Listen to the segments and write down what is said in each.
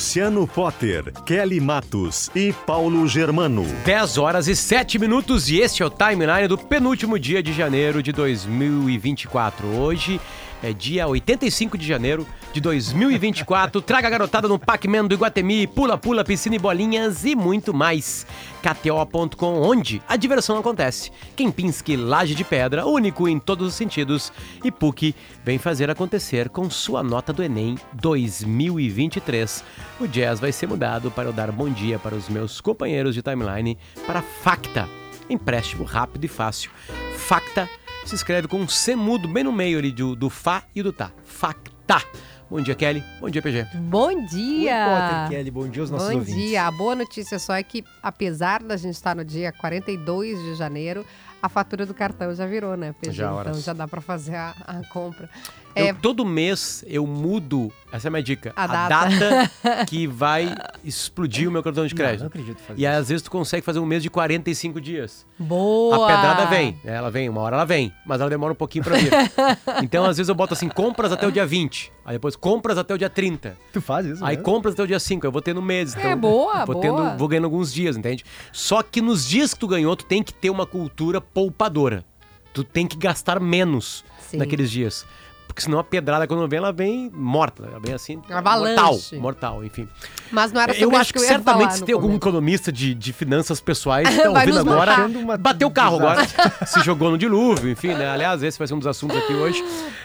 Luciano Potter, Kelly Matos e Paulo Germano. 10 horas e 7 minutos e este é o timeline do penúltimo dia de janeiro de 2024. Hoje é dia 85 de janeiro de 2024. Traga a garotada no Pac-Man do Iguatemi, pula, pula, piscina e bolinhas e muito mais. KTO.com, onde a diversão acontece. Kempinski Laje de Pedra, único em todos os sentidos. E PUC vem fazer acontecer com sua nota do Enem 2023. O jazz vai ser mudado para eu dar bom dia para os meus companheiros de timeline para Facta. Empréstimo rápido e fácil. Facta se escreve com um C mudo bem no meio ali do, do Fá e do Tá. Facta. Bom dia, Kelly. Bom dia, PG. Bom dia! Oi, Potter, Kelly. Bom dia aos nossos Bom ouvintes. dia. A boa notícia só é que, apesar da gente estar no dia 42 de janeiro, a fatura do cartão já virou, né, PG? Já horas. então já dá pra fazer a, a compra. Eu, É, todo mês eu mudo, essa é a minha dica, A a, data. data. que vai explodir o meu cartão de Não, crédito. não acredito fazer e isso. às vezes tu consegue fazer um mês de 45 dias. boa! A pedrada vem, né? ela vem, uma hora ela vem, mas ela demora um pouquinho pra vir. então às vezes eu boto assim, compras até o dia 20, aí depois compras até o dia 30. Tu faz isso, Aí né? compras até o dia 5, eu vou tendo meses. É, Então, boa, vou, boa. Tendo, vou ganhando alguns dias, entende? Só que nos dias que tu ganhou, tu tem que ter uma cultura poupadora. Tu tem que gastar menos Sim. naqueles dias. Porque senão a pedrada, quando vem, ela vem morta. Ela vem assim. Avalanche. Mortal, mortal, enfim. Mas não era sobre Eu acho que, eu certamente se tem algum começo. economista de, de finanças pessoais que tá ouvindo agora. Uma- bateu o carro agora, se jogou no dilúvio, enfim, né? Aliás, esse vai ser um dos assuntos aqui hoje,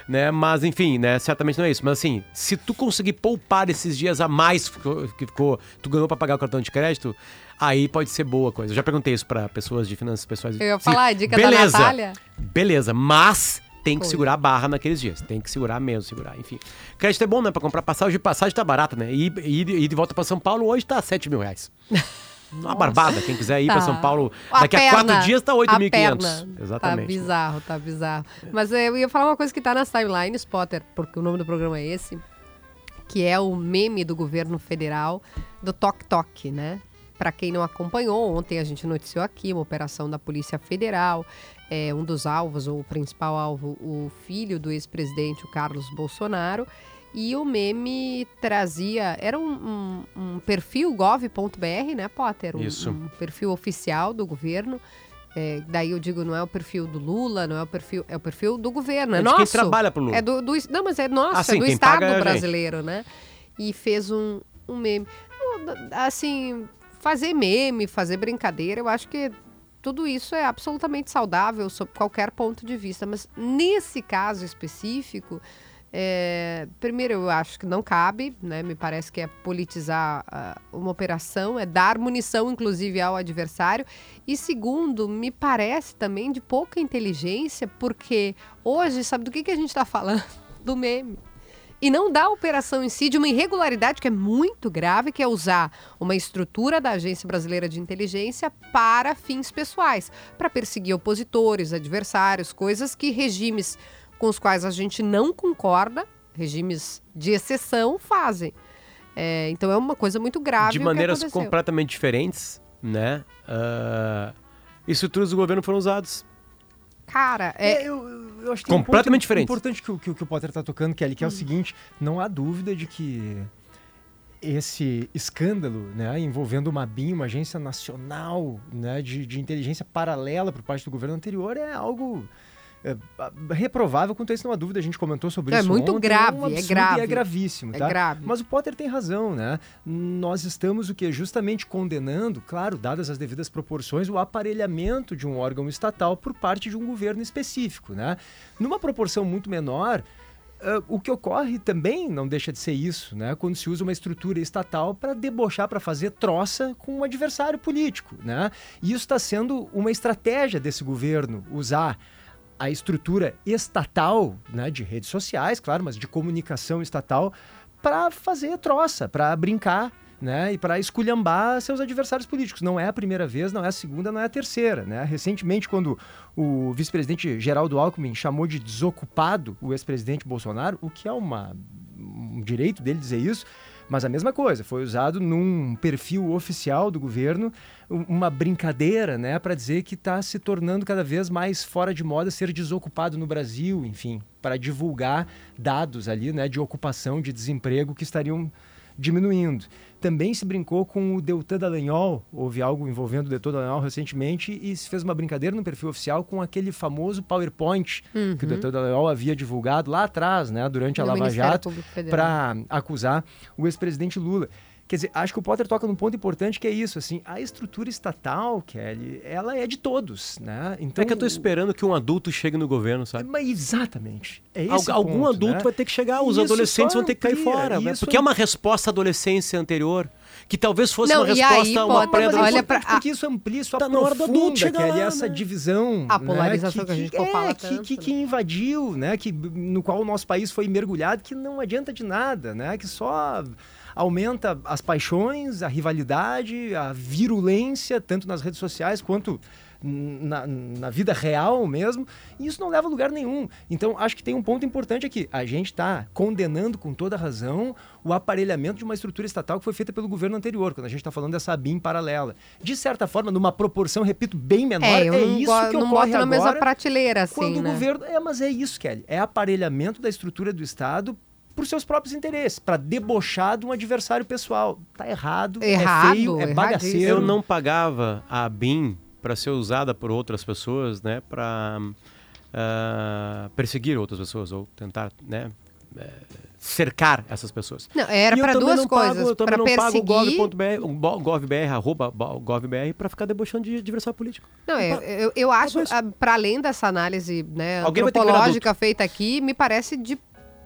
né? Mas, enfim, né? Certamente não é isso. Mas, assim, se tu conseguir poupar esses dias a mais que ficou, tu ganhou pra pagar o cartão de crédito, aí pode ser boa coisa. Eu já perguntei isso pra pessoas de finanças pessoais. Eu ia falar, a dica da beleza, Natália. Beleza, mas tem que Foi. segurar a barra naqueles dias. Tem que segurar mesmo, segurar, enfim. Crédito é bom, né? Pra comprar passagem. De passagem tá barata, né? E ir, ir de volta pra São Paulo hoje tá 7 mil reais. Uma barbada. Quem quiser ir pra Tá. São Paulo A daqui a perna, quatro dias tá a 8.500. perna. Exatamente. Tá bizarro, tá bizarro. Mas eu ia falar uma coisa que tá nas timelines, Potter, porque o nome do programa é esse, que é o meme do governo federal do Tok Tok, né? Para quem não acompanhou, ontem a gente noticiou aqui uma operação da Polícia Federal. É, um dos alvos, ou o principal alvo, o filho do ex-presidente, o Carlos Bolsonaro. E o meme trazia. Era um, um- um perfil gov.br, né, Potter? Um, Isso. um perfil oficial do governo. É, daí eu digo, não é o perfil do Lula, não é o perfil, é o perfil do governo, é, É nosso. quem trabalha pro Lula. É do, do- não, mas é nosso, Ah, sim, é do Estado é brasileiro, né? E fez um, um meme. Assim, fazer meme, fazer brincadeira, eu acho que tudo isso é absolutamente saudável sob qualquer ponto de vista. Mas nesse caso específico, é, primeiro eu acho que não cabe, né? Me parece que é politizar ah, uma operação, é dar munição, inclusive, ao adversário. E segundo, me parece também de pouca inteligência, porque hoje, sabe do que, que a gente está falando? Do meme. E não da operação em si, de uma irregularidade que é muito grave, que é usar uma estrutura da Agência Brasileira de Inteligência para fins pessoais, para perseguir opositores, adversários, coisas que regimes com os quais a gente não concorda, regimes de exceção, fazem. É, então é uma coisa muito grave. de maneiras completamente diferentes, né? Ah, estruturas do governo foram usadas. Cara, é, É, eu, eu acho que um Completamente ponto diferente. importante que, o- que, o- que o Potter tá tocando, Kelly, que é o seguinte, não há dúvida de que esse escândalo, né, envolvendo uma BIM, uma agência nacional né, de, de inteligência paralela por parte do governo anterior, é algo é, a- reprovável, quanto a isso não há dúvida, a gente comentou sobre É isso muito ontem, grave, um é grave. É gravíssimo, é tá? grave. Mas o Potter tem razão, né? Nós estamos o que justamente condenando, claro, dadas as devidas proporções, o aparelhamento de um órgão estatal por parte de um governo específico, né? Numa proporção muito menor, ah, o que ocorre também não deixa de ser isso, né? Quando se usa uma estrutura estatal para debochar, para fazer troça com um adversário político, né? E isso está sendo uma estratégia desse governo usar a estrutura estatal, né, de redes sociais, claro, mas de comunicação estatal, para fazer troça, para brincar né, e para esculhambar seus adversários políticos. Não é a primeira vez, não é a segunda, não é a terceira. Né? Recentemente, quando o vice-presidente Geraldo Alckmin chamou de desocupado o ex-presidente Bolsonaro, o que é uma, um direito dele dizer isso, mas a mesma coisa, foi usado num perfil oficial do governo uma brincadeira, né, para dizer que está se tornando cada vez mais fora de moda ser desocupado no Brasil, enfim, para divulgar dados ali, né, de ocupação, de desemprego que estariam diminuindo. Também se brincou com o Deltan Dallagnol, houve algo envolvendo o Deltan Dallagnol recentemente, e se fez uma brincadeira no perfil oficial com aquele famoso PowerPoint Uhum. que o Deltan Dallagnol havia divulgado lá atrás, né, durante a No Lava Jato, para acusar o ex-presidente Lula. Quer dizer, acho que o Potter toca num ponto importante que é isso, assim, a estrutura estatal, Kelly, ela é de todos, né? Então, é que eu tô esperando que um adulto chegue no governo, sabe? Mas exatamente. É Al- algum ponto, adulto né? vai ter que chegar, os Isso adolescentes vão ter que cair amplia, fora, né? isso porque é uma resposta à adolescência anterior, que talvez fosse Não, uma e aí, resposta, uma Potter, pré Mas é olha pra- porque isso amplia, isso Tá na hora do adulto aprofunda, Kelly, lá, essa né? divisão. A né, polarização que a gente é, fala que, tanto, que, né? que invadiu, né? Que, no qual o nosso país foi mergulhado, que não adianta de nada, né? Que só aumenta as paixões, a rivalidade, a virulência, tanto nas redes sociais quanto na, na vida real mesmo, e isso não leva a lugar nenhum. Então, acho que tem um ponto importante aqui. A gente está condenando com toda razão o aparelhamento de uma estrutura estatal que foi feita pelo governo anterior, quando a gente está falando dessa BIM paralela. De certa forma, numa proporção, repito, bem menor, É, é, isso go- que não ocorre boto na mesma agora prateleira, assim, quando né? o governo... É, mas é isso, Kelly. É aparelhamento da estrutura do Estado por seus próprios interesses, para debochar de um adversário pessoal. Tá errado, Errado, é feio, é bagaceiro. Eu não pagava a BIM para ser usada por outras pessoas, né, para perseguir outras pessoas ou tentar, né, eh, cercar essas pessoas. Não, era eu para duas coisas, eu também para não pago perseguir... o gov.br, gov.br, arroba bo- gov.br, para ficar debochando de adversário político. Não, é, eu, eu acho, isso. para além dessa análise né, antropológica feita aqui, me parece de,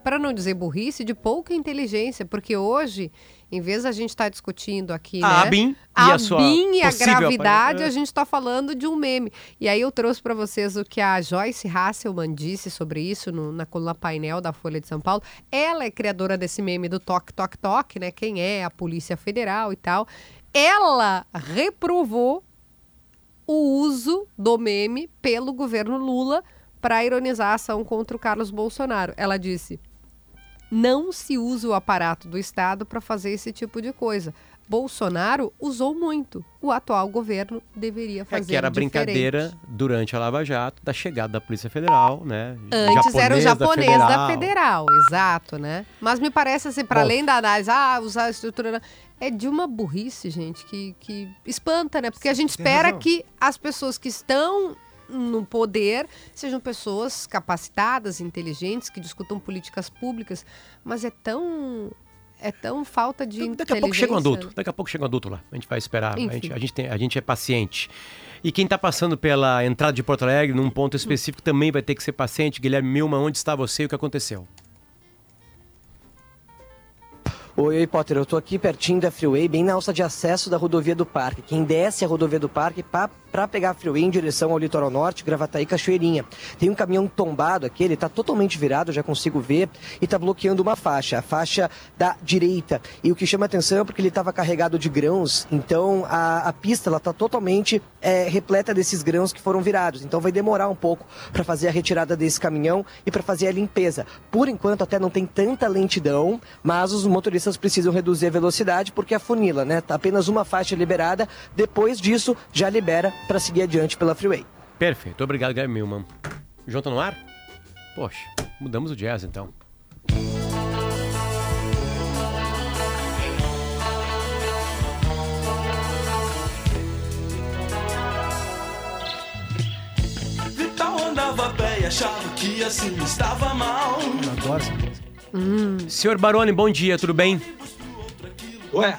para não dizer burrice, de pouca inteligência, porque hoje, em vez da gente estar discutindo aqui, A né, BIM e a sua BIM e a gravidade, a gente está falando de um meme. E aí eu trouxe para vocês o que a Joyce Hasselman disse sobre isso no- na coluna painel da Folha de São Paulo. Ela é criadora desse meme do toque, toque, toque, né? Quem é a Polícia Federal e tal. Ela reprovou o uso do meme pelo governo Lula para ironizar a ação contra o Carlos Bolsonaro. Ela disse: não se usa o aparato do Estado para fazer esse tipo de coisa. Bolsonaro usou muito. O atual governo deveria É fazer que era diferente. brincadeira durante a Lava Jato da chegada da Polícia Federal, né? Antes era o Japonês japonês da federal. exato, né? Mas me parece assim, para além da análise, ah, usar a estrutura. É de uma burrice, gente, que, que espanta, né? Porque a gente espera que as pessoas que estão no poder sejam pessoas capacitadas, inteligentes, que discutam políticas públicas, mas é tão. É tão falta de Então, Daqui a pouco chega um adulto. Daqui a pouco chega um adulto lá. A gente vai esperar. A gente, a, gente tem- a gente é paciente. E quem está passando pela entrada de Porto Alegre, num ponto específico, também vai ter que ser paciente. Guilherme Milma, onde está você e o que aconteceu? Oi, oi, Potter. Eu tô aqui pertinho da Freeway, bem na alça de acesso da rodovia do Parque. Quem desce a rodovia do Parque para pegar a Freeway em direção ao litoral norte, Gravataí, Cachoeirinha. Tem um caminhão tombado aqui, ele tá totalmente virado, já consigo ver, e tá bloqueando uma faixa, a faixa da direita. E o que chama atenção é porque ele estava carregado de grãos, então a, a pista ela tá totalmente é, repleta desses grãos que foram virados. Então vai demorar um pouco para fazer a retirada desse caminhão e para fazer a limpeza. Por enquanto até não tem tanta lentidão, mas os motoristas precisam reduzir a velocidade porque a funila, né? Tá apenas uma faixa liberada. Depois disso já libera para seguir adiante pela freeway. Perfeito. Obrigado, Guilherme Milman. João tá no ar? Poxa, mudamos o jazz então. Vital andava a pé e achava que assim estava mal. Eu adoro música. Senhor Baroni, bom dia, tudo bem? Ué,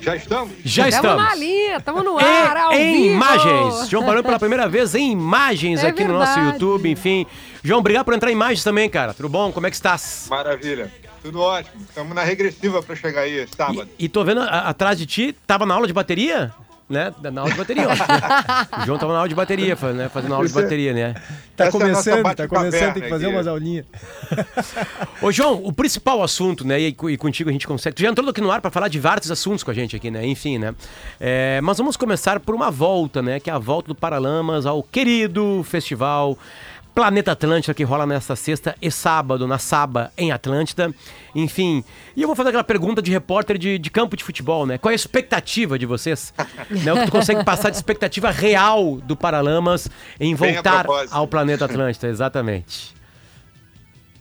já estamos? Já Estamos estamos. na linha, estamos no ar, ao em, vivo. imagens. João Baroni pela primeira vez em imagens É aqui no nosso verdade. YouTube, enfim. João, obrigado por entrar em imagens também, cara. Tudo bom? Como é que estás? Maravilha. Tudo ótimo. Estamos na regressiva para chegar aí sábado. E, e tô vendo a- atrás de ti, tava na aula de bateria? Né? Na aula de bateria, né? O João tava na aula de bateria, né? fazendo aula de é- bateria, né? Tá Essa é começando, tá começando, tem que fazer aqui. umas aulinhas. Ô, João, o principal assunto, né? E, e contigo a gente consegue. Tu já entrou aqui no ar para falar de vários assuntos com a gente aqui, né? Enfim, né? É, mas vamos começar por uma volta, né? Que é a volta do Paralamas ao querido festival Planeta Atlântida, que rola nesta sexta e sábado, na Saba, em Atlântida. Enfim, e eu vou fazer aquela pergunta de repórter de, de campo de futebol, né? Qual é a expectativa de vocês? né? O que tu consegue passar de expectativa real do Paralamas em voltar ao Planeta Atlântida, exatamente.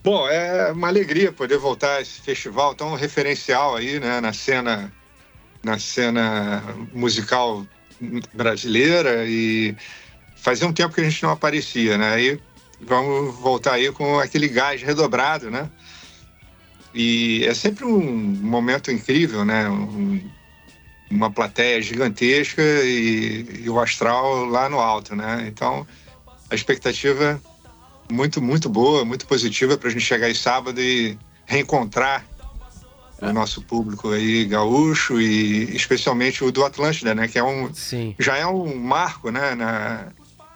Bom, é uma alegria poder voltar a esse festival tão referencial aí, né, na cena, na cena musical brasileira e fazia um tempo que a gente não aparecia, né? Aí vamos voltar aí com aquele gás redobrado, né? E é sempre um momento incrível, né? Um- uma plateia gigantesca e, e o astral lá no alto, né? Então a expectativa muito, muito boa, muito positiva para a gente chegar aí sábado e reencontrar o nosso público aí gaúcho e especialmente o do Atlântida, né? Que é um, Sim. já é um marco, né? Na,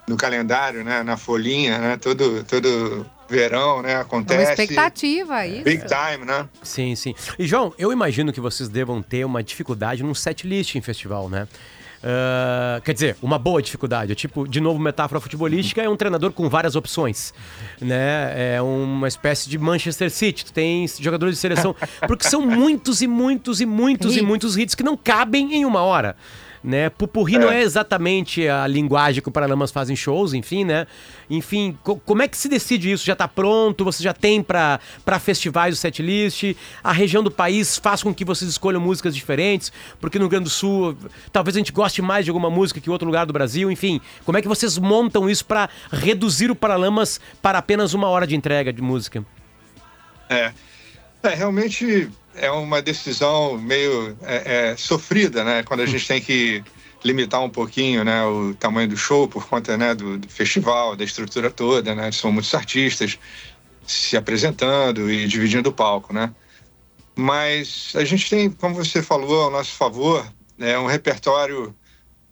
no calendário, né? Na folhinha, né? Todo, todo verão, né? É uma Acontece. expectativa, isso. Big time, né? Sim, sim. E, João, eu imagino que vocês devam ter uma dificuldade num set list em festival, né? Ah, quer dizer, uma boa dificuldade. É tipo, de novo, metáfora futebolística é um treinador com várias opções. Né? É uma espécie de Manchester City. Tu tem jogadores de seleção. Porque são muitos e muitos e muitos e muitos hits que não cabem em uma hora. Né? Pupurri não é exatamente a linguagem que o Paralamas faz em shows, enfim, né? Enfim, co- como é que se decide isso? Já tá pronto? Você já tem pra festivais o setlist? A região do país faz com que vocês escolham músicas diferentes? Porque no Rio Grande do Sul, talvez a gente goste mais de alguma música que outro lugar do Brasil, enfim. Como é que vocês montam isso pra reduzir o Paralamas para apenas uma hora de entrega de música? É. É, realmente é uma decisão meio é, é, sofrida, né? Quando a gente tem que limitar um pouquinho né, o tamanho do show por conta né, do, do festival, da estrutura toda, né? São muitos artistas se apresentando e dividindo o palco, né? Mas a gente tem, como você falou, ao nosso favor, né, um repertório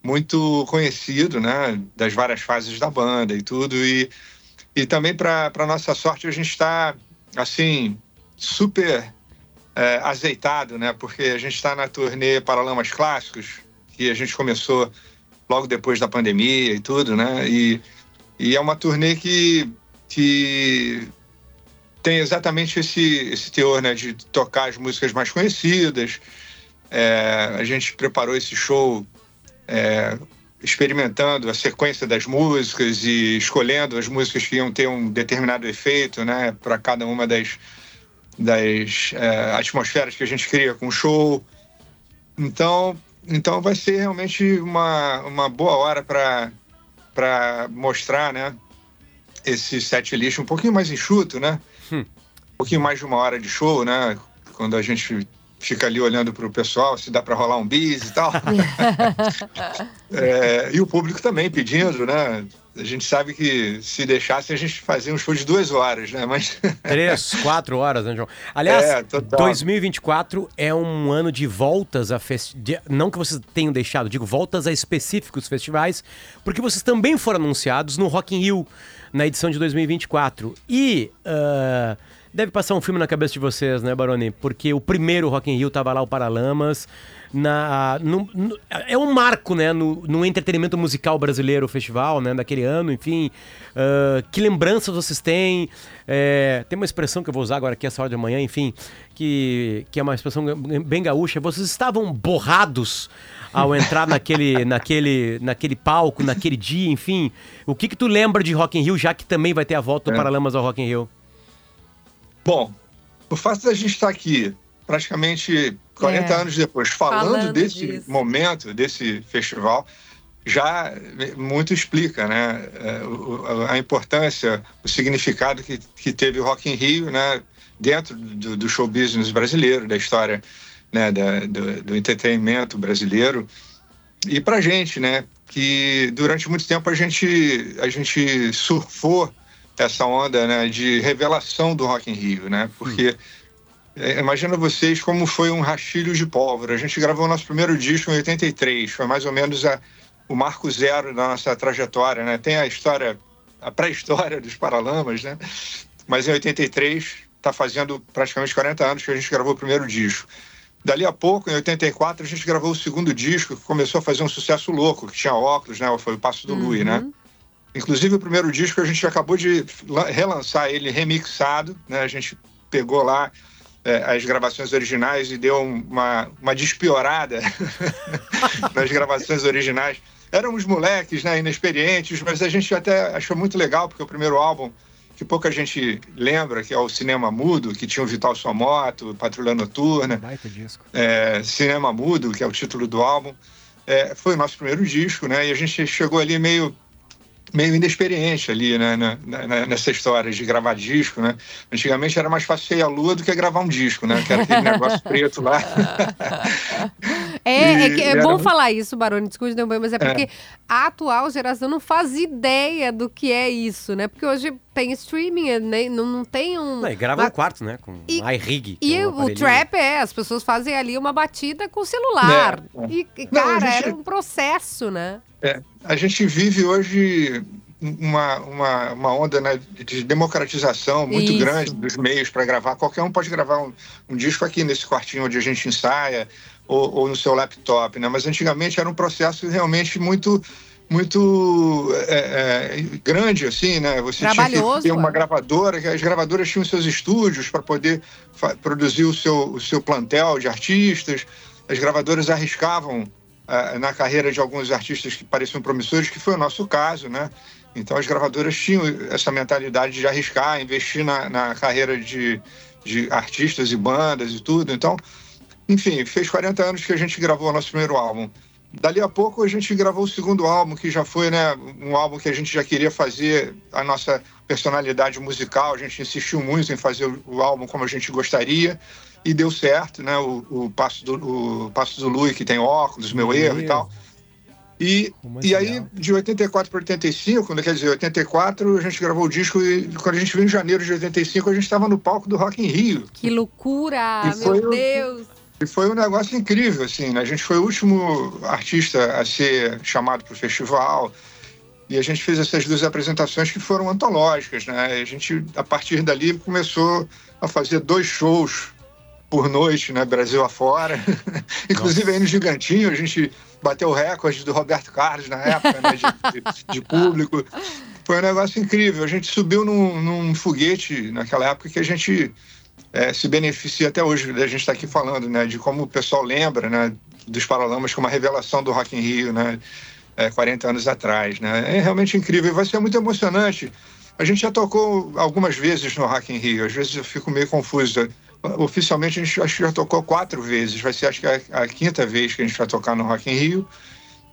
muito conhecido, né? Das várias fases da banda e tudo. E, e também, para nossa sorte, a gente está, assim, super é, azeitado, né? Porque a gente está na turnê Paralamas Clássicos, que a gente começou logo depois da pandemia e tudo, né? E, e é uma turnê que, que tem exatamente esse, esse teor, né? De tocar as músicas mais conhecidas. É, a gente preparou esse show é, experimentando a sequência das músicas e escolhendo as músicas que iam ter um determinado efeito, né? Para cada uma das das é, atmosferas que a gente cria com o show. Então, então vai ser realmente uma, uma boa hora para mostrar né, esse set list um pouquinho mais enxuto, né? Hum. Um pouquinho mais de uma hora de show, né? Quando a gente fica ali olhando para o pessoal, se dá para rolar um bis e tal. É, e o público também pedindo, né? A gente sabe que se deixasse a gente fazia um show de duas horas, né? Mas Três, quatro horas, né, João? Aliás, É, total. 2024 é um ano de voltas a festivais. Não que vocês tenham deixado, digo, voltas a específicos festivais, porque vocês também foram anunciados no Rock in Rio na edição de 2024. E. ah, Deve passar um filme na cabeça de vocês, né, Baroni? Porque o primeiro Rock in Rio tava lá o Paralamas. Na, no- no- é um marco, né, no, no entretenimento musical brasileiro, o festival, né, daquele ano, enfim. Ah, que lembranças vocês têm? É, tem uma expressão que eu vou usar agora aqui essa hora de manhã, enfim, que, que é uma expressão bem gaúcha. Vocês estavam borrados ao entrar naquele, naquele, naquele palco, naquele dia, enfim. O que que tu lembra de Rock in Rio, já que também vai ter a volta do É. Paralamas ao Rock in Rio? Bom, o fato da gente estar aqui praticamente 40 É. anos depois falando, Falando desse disso. momento, desse festival, já muito explica né, é, a importância, o significado que, que teve o Rock in Rio né, dentro do, do show business brasileiro, da história né, da- do, do entretenimento brasileiro. E para gente, né, que durante muito tempo a gente, a gente surfou essa onda né, de revelação do Rock in Rio, né? Porque é, imagina vocês como foi um rastilho de pólvora. A gente gravou o nosso primeiro disco em 83, foi mais ou menos a, o marco zero da nossa trajetória, né? Tem a história, a pré-história dos Paralamas, né? Mas em 83 está fazendo praticamente 40 anos que a gente gravou o primeiro disco. Dali a pouco, em 84, a gente gravou o segundo disco, que começou a fazer um sucesso louco, que tinha óculos, né? Foi o Passo do uhum. Lui, né? Inclusive, o primeiro disco a gente acabou de relançar ele remixado, né? A gente pegou lá é, as gravações originais e deu uma, uma despiorada nas gravações originais. Éramos moleques, né, inexperientes, mas a gente até achou muito legal, porque o primeiro álbum, que pouca gente lembra, que é o Cinema Mudo, que tinha o Vital Sua Moto, Patrulha Noturna. Baita disco. É, Cinema Mudo, que é o título do álbum. É, foi o nosso primeiro disco, né? E a gente chegou ali meio meio inexperiente ali, né, na, na, nessa história de gravar disco, né? Antigamente era mais fácil ser a lua do que gravar um disco, né? Que era aquele negócio preto lá. É, é, que é bom falar isso, Baroni, desculpe, mas é porque é. a atual geração não faz ideia do que é isso, né? Porque hoje tem streaming, né? não, não tem um... Não, e grava uma... no quarto, né? Com e, iRig. E é um o trap é, as pessoas fazem ali uma batida com o celular. É. E, cara, não, gente... era um processo, né? É, a gente vive hoje uma, uma, uma onda né, de democratização muito Isso. grande dos meios para gravar. Qualquer um pode gravar um, um, disco aqui nesse quartinho onde a gente ensaia ou, ou, no seu laptop, né? Mas antigamente era um processo realmente muito muito é, é, grande assim, né? Você tinha que ter uma gravadora, que as gravadoras tinham seus estúdios para poder produzir o seu, o seu plantel de artistas. As gravadoras arriscavam uh, na carreira de alguns artistas que pareciam promissores, que foi o nosso caso, né? Então as gravadoras tinham essa mentalidade de arriscar, investir na, na carreira de, de artistas e bandas e tudo. Então, enfim, fez 40 anos que a gente gravou o nosso primeiro álbum. Dali a pouco a gente gravou o segundo álbum, que já foi né, um álbum que a gente já queria fazer a nossa personalidade musical. A gente insistiu muito em fazer o álbum como a gente gostaria e deu certo, né? O, o Passo do, o Passo do Lui, que tem óculos, meu erro e tal. E, e aí, de 84 para 85, quer dizer, 84 a gente gravou o disco e quando a gente veio em janeiro de 85, a gente estava no palco do Rock in Rio. Que loucura! E meu Deus! E foi um negócio incrível, assim, né? A gente foi o último artista a ser chamado para o festival. E a gente fez essas duas apresentações que foram antológicas, né? A gente, a partir dali, começou a fazer dois shows por noite, né, Brasil afora. Inclusive aí no Gigantinho, a gente bateu o recorde do Roberto Carlos na época, né, de, de, de, público. Foi um negócio incrível. A gente subiu num, num foguete naquela época que a gente é, se beneficia até hoje. A gente está aqui falando, né, de como o pessoal lembra, né, dos Paralamas como uma revelação do Rock in Rio, né, é, 40 anos atrás, né. É realmente incrível. Vai ser muito emocionante. A gente já tocou algumas vezes no Rock in Rio. Às vezes eu fico meio confuso oficialmente a gente acho que já tocou quatro vezes, vai ser acho que a, a quinta vez que a gente vai tocar no Rock in Rio.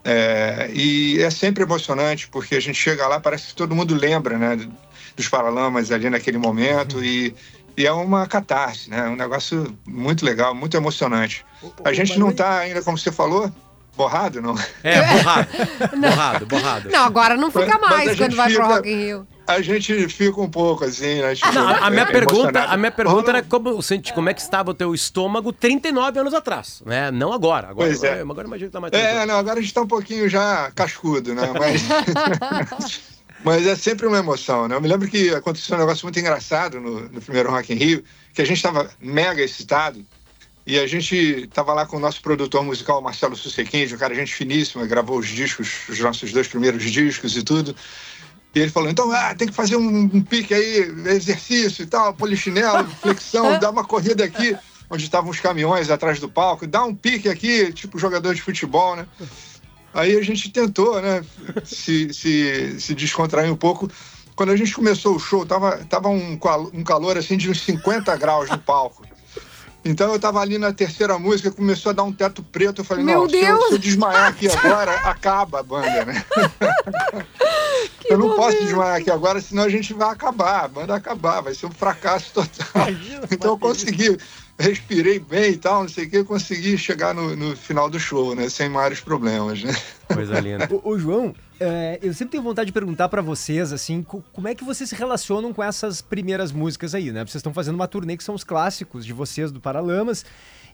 É, e é sempre emocionante, porque a gente chega lá, parece que todo mundo lembra né, dos Paralamas ali naquele momento, uhum. e, e, é uma catarse, né, um negócio muito legal, muito emocionante. A gente não está ainda, como você falou, borrado, não? É, borrado, borrado, borrado. Não, agora não fica mais quando vai fica, pro Rock in Rio a gente fica um pouco assim, né? Tipo, não, a, minha é, pergunta, a minha pergunta era como, como é que estava o teu estômago 39 anos atrás, né? Não agora. Agora, pois é. agora imagina que tá mais É, não, agora a gente está um pouquinho já cascudo, né? Mas, mas é sempre uma emoção, né? Eu me lembro que aconteceu um negócio muito engraçado no, no primeiro Rock in Rio, que a gente estava mega excitado e a gente estava lá com o nosso produtor musical, Marcelo Sussequinho, um cara gente finíssima, gravou os discos, os nossos dois primeiros discos e tudo. E ele falou, então, ah, tem que fazer um, um pique aí, exercício e tal, polichinelo, flexão, dá uma corrida aqui, onde estavam os caminhões atrás do palco, dá um pique aqui, tipo jogador de futebol, né? Aí a gente tentou, né, se, se, se descontrair um pouco. Quando a gente começou o show, tava, tava um, um calor assim de uns 50 graus no palco. Então eu tava ali na terceira música, começou a dar um teto preto. Eu falei, Meu não, Deus. Se, eu, se eu desmaiar aqui agora, acaba a banda, né? eu não posso desmaiar aqui agora, senão a gente vai acabar, a banda vai acabar, vai ser um fracasso total. Imagina, então eu consegui respirei bem e tal, não sei o que, consegui chegar no, no final do show, né? Sem maiores problemas, né? Coisa linda. Ô, ô, João, é, eu sempre tenho vontade de perguntar pra vocês, assim, co- como é que vocês se relacionam com essas primeiras músicas aí, né? Vocês estão fazendo uma turnê que são os clássicos de vocês do Paralamas.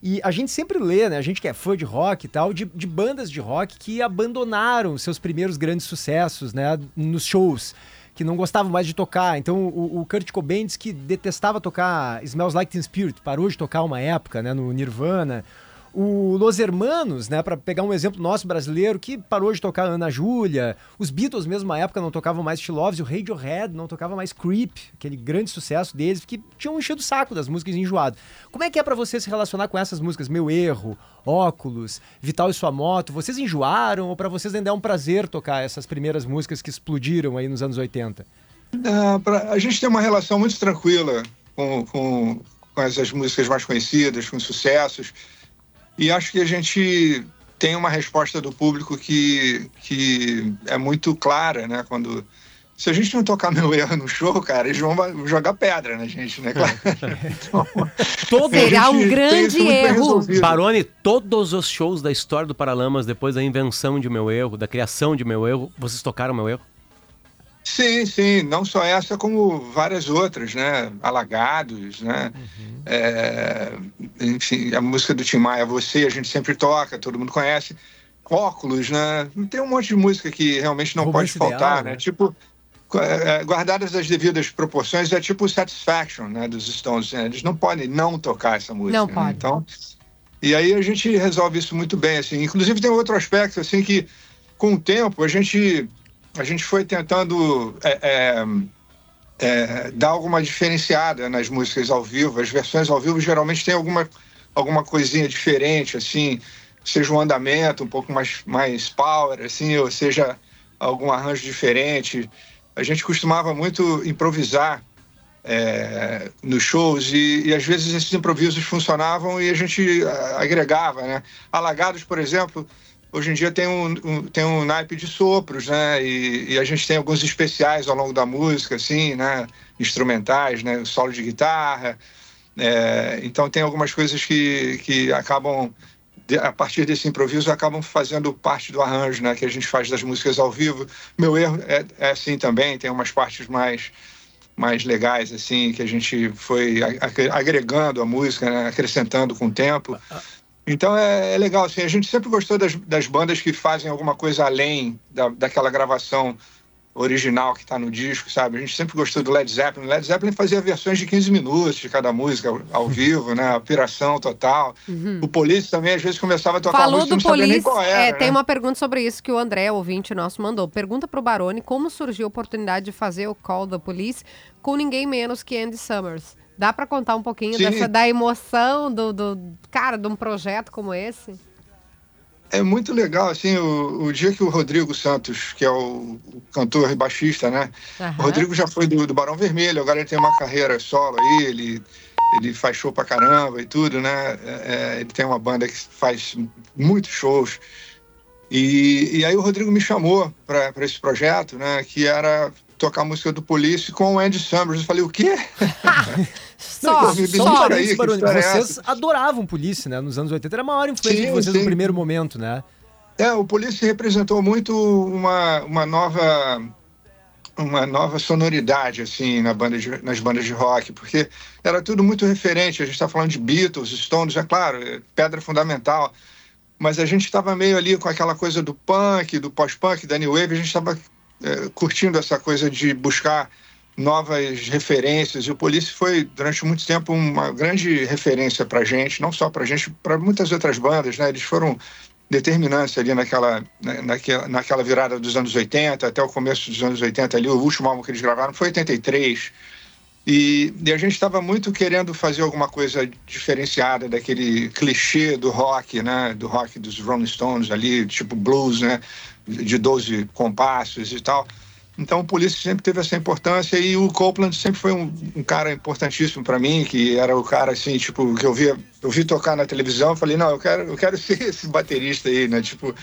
E a gente sempre lê, né? A gente que é fã de rock e tal, de, de bandas de rock que abandonaram seus primeiros grandes sucessos, né? Nos shows. Que não gostavam mais de tocar. Então, o, o Kurt Cobain diz que detestava tocar Smells Like Teen Spirit. Parou de tocar uma época, né? No Nirvana. O Los Hermanos, né, para pegar um exemplo nosso brasileiro, que parou de tocar Ana Júlia. Os Beatles, mesmo na época, não tocavam mais She Loves. O Radiohead não tocava mais Creep, aquele grande sucesso deles, que tinham enchido o saco das músicas enjoado. Como é que é para você se relacionar com essas músicas? Meu Erro, Óculos, Vital e Sua Moto. Vocês enjoaram ou para vocês ainda é um prazer tocar essas primeiras músicas que explodiram aí nos anos 80? Ah, pra- a gente tem uma relação muito tranquila com, com, com essas músicas mais conhecidas, com sucessos. E acho que a gente tem uma resposta do público que, que é muito clara, né? Quando. Se a gente não tocar meu erro no show, cara, eles vão jogar pedra na gente, né? Claro. Então, Todo Será um grande erro. Barone, todos os shows da história do Paralamas, depois da invenção de meu erro, da criação de meu erro, vocês tocaram meu erro? Sim, sim, não só essa, como várias outras, né? Alagados, né? É, enfim, a música do Tim Maia, Você, a gente sempre toca, todo mundo conhece. Óculos, né? Tem um monte de música que realmente não pode faltar, Ideal, né? né? Tipo, é, guardadas as devidas proporções, é tipo Satisfaction, né? Dos Stones. né? Eles não podem não tocar essa música. Não né? pode. Então, e aí a gente resolve isso muito bem, assim. Inclusive tem outro aspecto, assim, que com o tempo a gente a gente foi tentando é, é, é, dar alguma diferenciada nas músicas ao vivo. As versões ao vivo geralmente tem alguma, alguma coisinha diferente, assim, seja um andamento um pouco mais, mais power, assim, ou seja algum arranjo diferente. A gente costumava muito improvisar é, nos shows e, e às vezes esses improvisos funcionavam e a gente ah, agregava, né? Alagados, por exemplo, hoje em dia tem um, um- tem um naipe de sopros, né? E, e a gente tem alguns especiais ao longo da música, assim, né? Instrumentais, né? Solo de guitarra. É, então tem algumas coisas que, que acabam a partir desse improviso acabam fazendo parte do arranjo, né? Que a gente faz das músicas ao vivo. Meu erro é, é assim também, tem umas partes mais mais legais assim que a gente foi agregando a música, né? acrescentando com o tempo. Então é, é legal assim. A gente sempre gostou das, das bandas que fazem alguma coisa além da, daquela gravação original que está no disco, sabe? A gente sempre gostou do Led Zeppelin. Led Zeppelin fazia versões de 15 minutos de cada música ao, ao vivo, né? A piração total. O Police também às vezes começava a tocar Falou música e do não sabia nem Police, qual era. é, tem né? uma pergunta sobre isso que o André, ouvinte nosso, mandou. Pergunta pro Barone como surgiu a oportunidade de fazer o Call the Police com ninguém menos que Andy Summers. Dá pra contar um pouquinho Sim. dessa, da emoção do, do cara de um projeto como esse? É muito legal, assim, o, o dia que o Rodrigo Santos, que é o, o cantor e baixista, né? Aham. O Rodrigo já foi do, do Barão Vermelho, agora ele tem uma carreira solo aí, ele, ele faz show pra caramba e tudo, né? É, é, ele tem uma banda que faz muitos shows. E, e aí o Rodrigo me chamou para esse projeto, né? Que era tocar a música do Police com o Andy Summers. Eu falei, o quê? Só, me Só aí, Baroni, é vocês essa? adoravam Police, né? Nos anos 80 era a maior influência Sim, de vocês no sim. primeiro momento, né? É, o Police representou muito uma, uma nova uma nova sonoridade assim na banda de- nas bandas de rock, porque era tudo muito referente. A gente está falando de Beatles, Stones, é claro, é pedra fundamental. Mas a gente estava meio ali com aquela coisa do punk, do pós-punk, da new wave. A gente estava é, curtindo essa coisa de buscar novas referências. E o Police foi durante muito tempo uma grande referência para gente, não só para gente, para muitas outras bandas, né? Eles foram determinantes ali naquela, na- naquela, naquela virada dos anos 80 até o começo dos anos 80 ali, o último álbum que eles gravaram foi 83. E, e a gente estava muito querendo fazer alguma coisa diferenciada daquele clichê do rock, né? Do rock dos Rolling Stones ali, tipo blues, né? De 12 compassos e tal. Então o Police sempre teve essa importância e o Copeland sempre foi um, um cara importantíssimo para mim, que era o cara assim, tipo, que eu via, eu vi tocar na televisão, falei, não, eu quero, eu quero ser esse baterista aí, né? Tipo,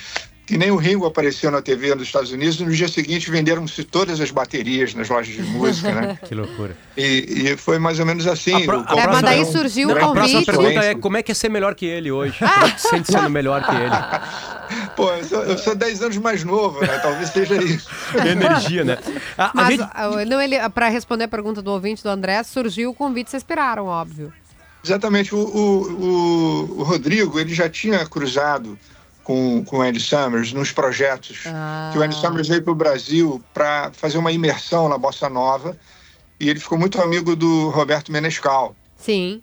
que nem o Ringo apareceu na TV nos Estados Unidos, no dia seguinte venderam-se todas as baterias nas lojas de música, né? Que loucura. E, e foi mais ou menos assim. A pro- É, mas daí surgiu o A próxima convite. pergunta é como é que é ser melhor que ele hoje? Como é que se sente sendo melhor que ele? Pô, eu sou, eu sou 10 anos mais novo, né? Talvez seja isso. Energia, né? A, a Mas, gente- ah, não, ele, para responder a pergunta do ouvinte do André, surgiu o convite, vocês esperaram, óbvio. Exatamente. O, o, o- o Rodrigo, ele já tinha cruzado com, com o Andy Summers nos projetos Ah. que o Andy Summers veio para o Brasil para fazer uma imersão na Bossa Nova e ele ficou muito amigo do Roberto Menescal. Sim.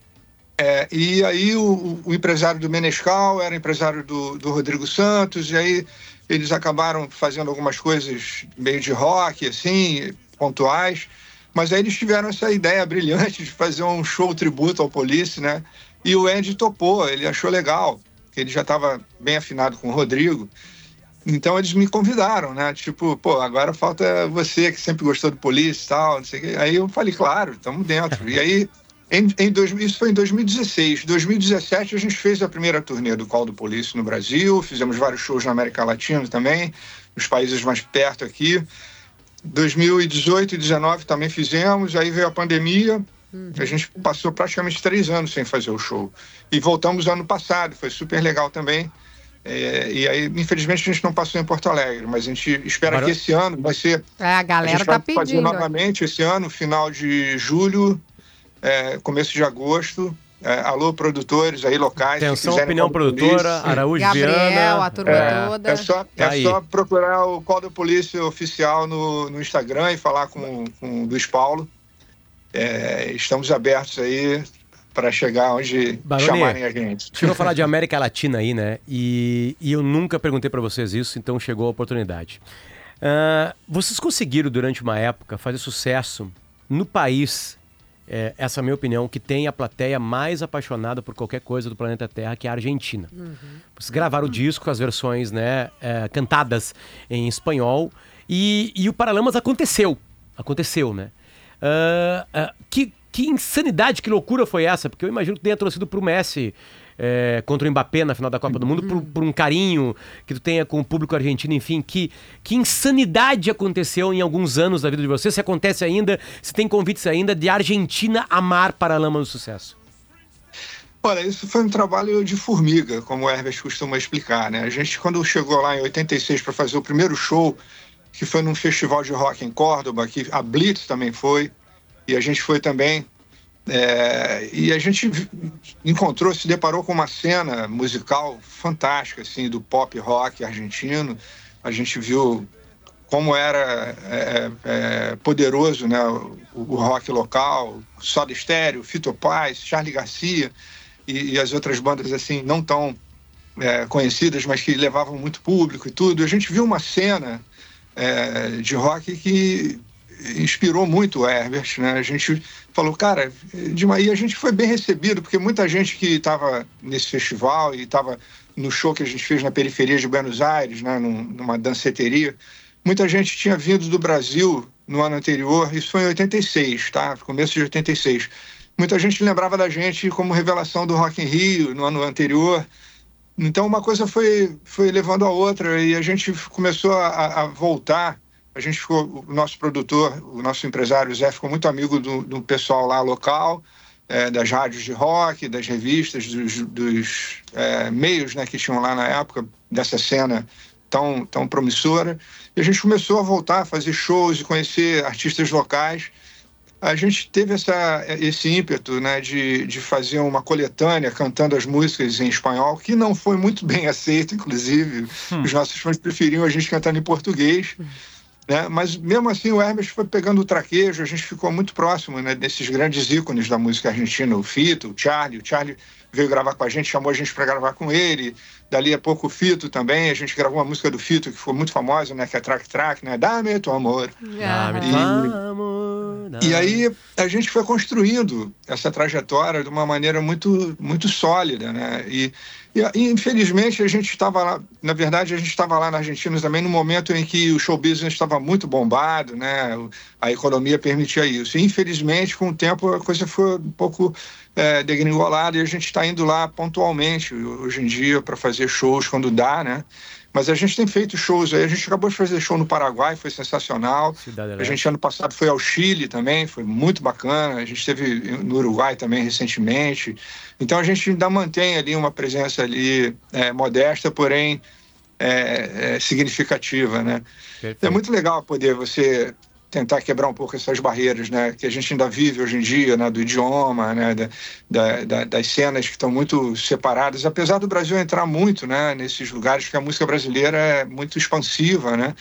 É, e aí o, o empresário do Menescal era empresário do, do Rodrigo Santos, e aí eles acabaram fazendo algumas coisas meio de rock, assim, pontuais, mas aí eles tiveram essa ideia brilhante de fazer um show tributo ao Police, né? E o Andy topou, ele achou legal, ele já estava bem afinado com o Rodrigo. Então eles me convidaram, né? Tipo, pô, agora falta você que sempre gostou do Police e tal, não sei o quê. Aí eu falei, claro, estamos dentro. E aí, em, em dois, isso foi em 2016. 2017 a gente fez a primeira turnê do Call do Police no Brasil, fizemos vários shows na América Latina também, nos países mais perto aqui. 2018 e 2019 também fizemos, aí veio a pandemia, a gente passou praticamente três anos sem fazer o show. E voltamos ano passado, foi super legal também. É, e aí, infelizmente, a gente não passou em Porto Alegre, mas a gente espera Agora- que esse ano vai ser. É, a a galera gente tá vai fazer pedindo. novamente esse ano, final de julho, é, começo de agosto. É, alô, produtores aí locais. Atenção, opinião produtora, Police, Araújo Gabriel, Viana. a turma é, toda. é só, é Tá aí. só procurar o Call do Police oficial no, no Instagram e falar com, com o Luiz Paulo. É, estamos abertos aí para chegar onde Baroni, chamarem a gente. Chegou a falar de América Latina aí, né? E, e eu nunca perguntei pra vocês isso, então chegou a oportunidade. Ah, vocês conseguiram, durante uma época, fazer sucesso no país, é, essa é a minha opinião, que tem a plateia mais apaixonada por qualquer coisa do planeta Terra, que é a Argentina. Vocês gravaram o disco, as versões né, é, cantadas em espanhol, e, e o Paralamas aconteceu. Aconteceu, né? Ah, ah, que, que insanidade, que loucura foi essa? Porque eu imagino que tenha torcido pro Messi é, contra o Mbappé na final da Copa do Mundo, por, por um carinho que tu tenha com o público argentino, enfim, que, que insanidade aconteceu em alguns anos da vida de você, se acontece ainda, se tem convites ainda de Argentina amar Paralama do Sucesso. Olha, isso foi um trabalho de formiga, como o Herbert costuma explicar, né? A gente, quando chegou lá em 86 para fazer o primeiro show, que foi num festival de rock em Córdoba, que a Blitz também foi, e a gente foi também. É, e a gente encontrou, se deparou com uma cena musical fantástica, assim, do pop rock argentino. A gente viu como era é, é, poderoso né, o, o rock local, Soda Stereo, Fito Paz, Charlie Garcia e, e as outras bandas assim não tão é, conhecidas, mas que levavam muito público e tudo. A gente viu uma cena é, de rock que inspirou muito o Herbert, né? A gente falou, cara, de e a gente foi bem recebido, porque muita gente que estava nesse festival e estava no show que a gente fez na periferia de Buenos Aires, né, num- numa danceteria, muita gente tinha vindo do Brasil no ano anterior, isso foi em 86, tá? Começo de 86. Muita gente lembrava da gente como revelação do Rock in Rio no ano anterior. Então uma coisa foi, foi levando a outra e a gente começou a, a voltar. A gente ficou, o nosso produtor, o nosso empresário o Zé ficou muito amigo do, do pessoal lá local, eh, das rádios de rock, das revistas, dos, dos eh, meios né, que tinham lá na época, dessa cena tão, tão promissora. E a gente começou a voltar a fazer shows e conhecer artistas locais a gente teve essa, esse ímpeto né, de, de fazer uma coletânea cantando as músicas em espanhol, que não foi muito bem aceito, inclusive. Os nossos fãs preferiam a gente cantando em português. Né? Mas mesmo assim o Hermes foi pegando o traquejo, a gente ficou muito próximo né, desses grandes ícones da música argentina, o Fito, o Charlie. O Charlie veio gravar com a gente, chamou a gente para gravar com ele. Dali a pouco o Fito também, a gente gravou uma música do Fito que foi muito famosa, né, que é Track Track, né? Dá-me tu amor. Ah, me Aham. amor, E aí a gente foi construindo essa trajetória de uma maneira muito, muito sólida, né? E, e, e, infelizmente a gente estava lá, na verdade a gente estava lá na Argentina também no momento em que o show business estava muito bombado, né? A economia permitia isso. E, infelizmente com o tempo a coisa foi um pouco é, degringolada e a gente está indo lá pontualmente hoje em dia para fazer shows quando dá, né? Mas a gente tem feito shows aí. A gente acabou de fazer show no Paraguai, foi sensacional. Cidade A gente ano passado foi ao Chile também, foi muito bacana. A gente esteve no Uruguai também recentemente. Então a gente ainda mantém ali uma presença ali é, modesta, porém é, é, significativa, né? Perfeito. É muito legal poder você tentar quebrar um pouco essas barreiras, né, que a gente ainda vive hoje em dia, né, do idioma, né, da, da- da- das cenas que estão muito separadas, apesar do Brasil entrar muito, né, nesses lugares que a música brasileira é muito expansiva, né,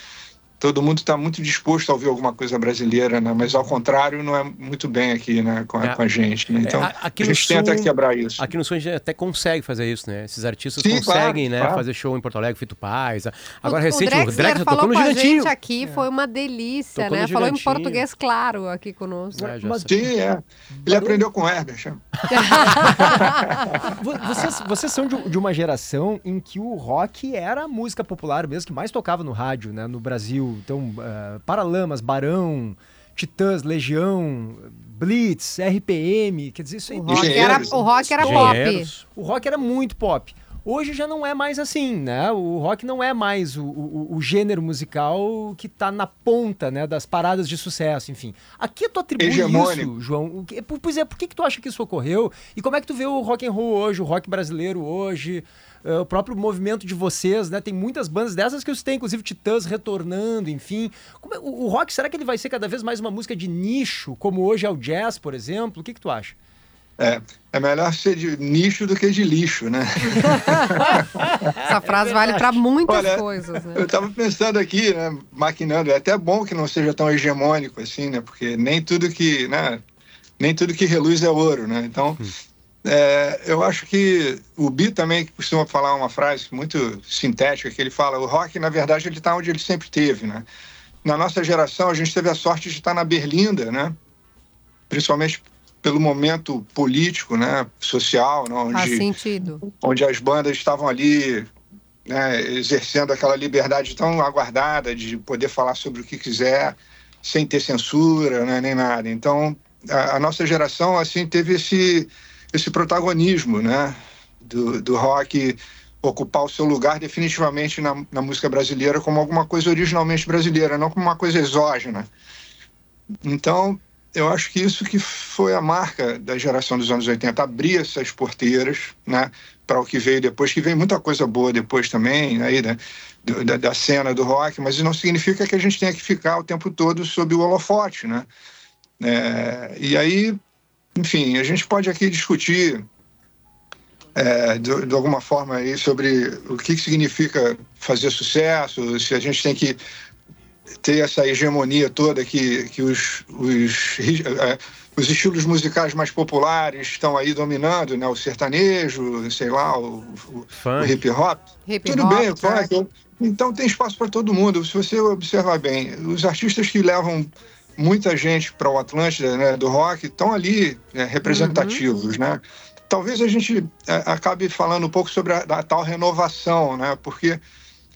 todo mundo está muito disposto a ouvir alguma coisa brasileira, né, mas ao contrário não é muito bem aqui, né, com a, É. com a gente, né, então É, a- aqui a no gente tenta Sul- quebrar isso. Aqui no Sul a gente até consegue fazer isso, né? Esses artistas Sim, conseguem, claro, né? claro. Fazer show em Porto Alegre, Fito Paz. Agora o, recente, o o Drexler Drexler falou tocou no com a Gigantinho. gente aqui, foi uma delícia, Tocou né? Falou em português claro aqui conosco. É, Mas-. Sim, é. Ele aprendeu com o Herbert. Vo- Vocês, vocês são de, de uma geração em que o rock era a música popular mesmo, que mais tocava no rádio, né, no Brasil. Então, eh, Paralamas, Barão, Titãs, Legião, Blitz, RPM, quer dizer, isso aí. O rock era, Engenheiros, o rock era pop. O rock era muito pop. Hoje já não é mais assim, né? O rock não é mais o, o- o gênero musical que tá na ponta, né, das paradas de sucesso, enfim. Aqui tu atribui Hegemônico. isso, João. O que- Pois é, por que, que tu acha que isso ocorreu? E como é que tu vê o rock and roll hoje, o rock brasileiro hoje, eh, o próprio movimento de vocês, né? Tem muitas bandas dessas que você tem, inclusive Titãs retornando, enfim. Como é- o, o rock, será que ele vai ser cada vez mais uma música de nicho, como hoje é o jazz, por exemplo? O que, que tu acha? É, é melhor ser de nicho do que de lixo, né? Essa frase vale para muitas Olha, coisas, né? Eu estava pensando aqui, né, maquinando, é até bom que não seja tão hegemônico assim, né? Porque nem tudo que, né, nem tudo que reluz é ouro, né? Então, é, eu acho que o Bi também costuma falar uma frase muito sintética que ele fala, o rock na verdade ele está onde ele sempre teve, né? Na nossa geração a gente teve a sorte de estar na Berlinda, né? Principalmente pelo momento político, né, social, né, onde Faz sentido. onde as bandas estavam ali né, exercendo aquela liberdade tão aguardada de poder falar sobre o que quiser sem ter censura né, nem nada. Então a, a nossa geração assim teve esse esse protagonismo, né, do, do rock ocupar o seu lugar definitivamente na, na música brasileira como alguma coisa originalmente brasileira, não como uma coisa exógena. Então eu acho que isso que foi a marca da geração dos anos 80, abrir essas porteiras, né, para o que veio depois, que veio muita coisa boa depois também, aí, né, da, da cena do rock, mas isso não significa que a gente tenha que ficar o tempo todo sob o holofote, né? É, e aí, enfim, a gente pode aqui discutir é, de, de alguma forma aí sobre o que, que significa fazer sucesso, se a gente tem que ter essa hegemonia toda que, que os, os, eh, os estilos musicais mais populares estão aí dominando, né? O sertanejo, sei lá, o, o- o hip hop. Hip Tudo hop, bem, o trap. funk. Então tem espaço para todo mundo. Se você observar bem, os artistas que levam muita gente para o Atlântida, né, do rock, estão ali né, representativos, né? Talvez a gente eh, acabe falando um pouco sobre a, a tal renovação, né? Porque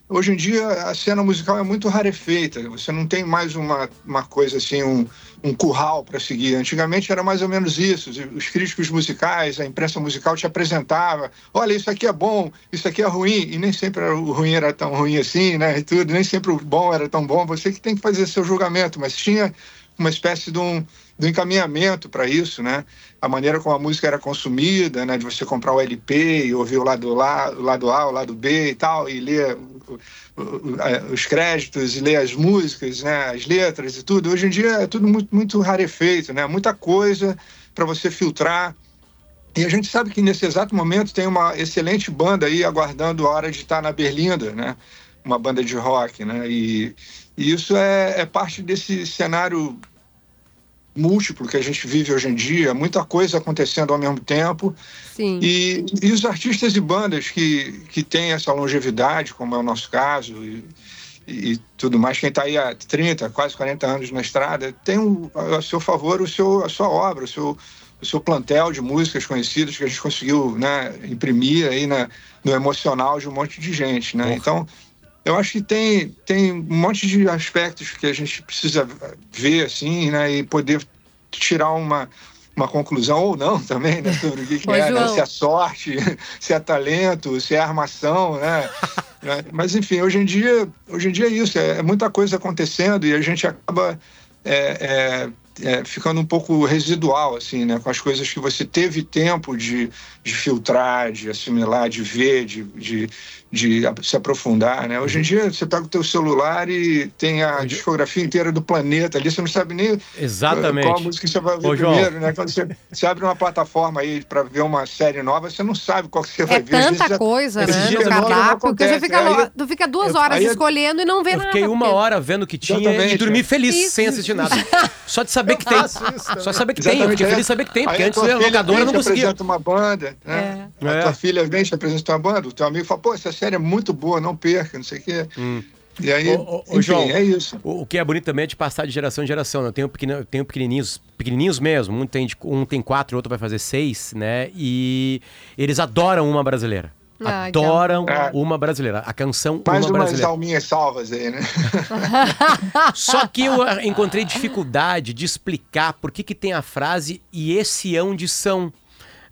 hoje em dia a cena musical é muito rarefeita. Você não tem mais uma, uma coisa assim, um, um curral para seguir. Antigamente era mais ou menos isso. Os- Os críticos musicais, a imprensa musical te apresentava: olha, isso aqui é bom, isso aqui é ruim. E nem sempre o ruim era tão ruim assim, né? E tudo. Nem sempre o bom era tão bom. Você que tem que fazer seu julgamento. Mas tinha uma espécie de um, um encaminhamento para isso, né? A maneira como a música era consumida, né? De você comprar o LP e ouvir o lado, lá, o lado A, o lado B e tal, e ler a- os créditos e ler as músicas, né? As letras e tudo. Hoje em dia é tudo muito, muito rarefeito, né? Muita coisa para você filtrar. E a gente sabe que nesse exato momento tem uma excelente banda aí aguardando a hora de estar na Berlinda, né? Uma banda de rock, né? E, e isso é, é parte desse cenário múltiplo que a gente vive hoje em dia, muita coisa acontecendo ao mesmo tempo. Sim. E, e os artistas e bandas que, que têm essa longevidade, como é o nosso caso, e, e tudo mais, quem está aí há 30, quase 40 anos na estrada, tem um, a seu favor o seu, a sua obra, o seu, o seu plantel de músicas conhecidas que a gente conseguiu né, imprimir aí na, no emocional de um monte de gente. Né? Então, eu acho que tem, tem um monte de aspectos que a gente precisa ver assim, né, e poder tirar uma, uma conclusão ou não também, né? Sobre o que, que Ô, é, né? Se é sorte, se é talento, se é armação, né? Né? Mas enfim, hoje em dia, hoje em dia é isso, é, é muita coisa acontecendo e a gente acaba é, é, é, ficando um pouco residual, assim, né? Com as coisas que você teve tempo de, de filtrar, de assimilar, de ver, de, de, de se aprofundar, né? Hoje em dia você pega o teu celular e tem a discografia inteira do planeta ali, você não sabe nem Exatamente. qual música você vai ver Ô, João. primeiro, né? Quando você, você abre uma plataforma aí para ver uma série nova, você não sabe qual que você vai É ver. Vezes tanta já- coisa, esses né? No cardápio, que você fica, Aí- tu fica duas eu- horas aí- escolhendo e não vê Eu nada. fiquei uma porque- hora vendo o que tinha e Exatamente, dormi é. feliz, Isso. sem assistir nada. Só de saber que tem. Só saber que tem. Eu Exatamente, fiquei é. feliz de saber que tem, porque Aí antes a locadora não conseguia. apresenta uma banda, né? É. A É. tua filha vem, te apresenta uma banda, o teu amigo fala, pô, essa série é muito boa, não perca, não sei o quê. E aí, Ô, ô, ô, enfim, João, é isso. O, o que é bonito também é de passar de geração em geração. né? Eu tenho, pequeno, eu tenho pequenininhos, pequenininhos mesmo. Um tem, de- um tem quatro, o outro vai fazer seis, né? E eles adoram uma brasileira. Ah, adoram amor. uma brasileira. A canção Mais Uma umas Brasileira. alminhas salvas aí, né? Só que eu ah, encontrei dificuldade de explicar por que, que tem a frase e esse hão de são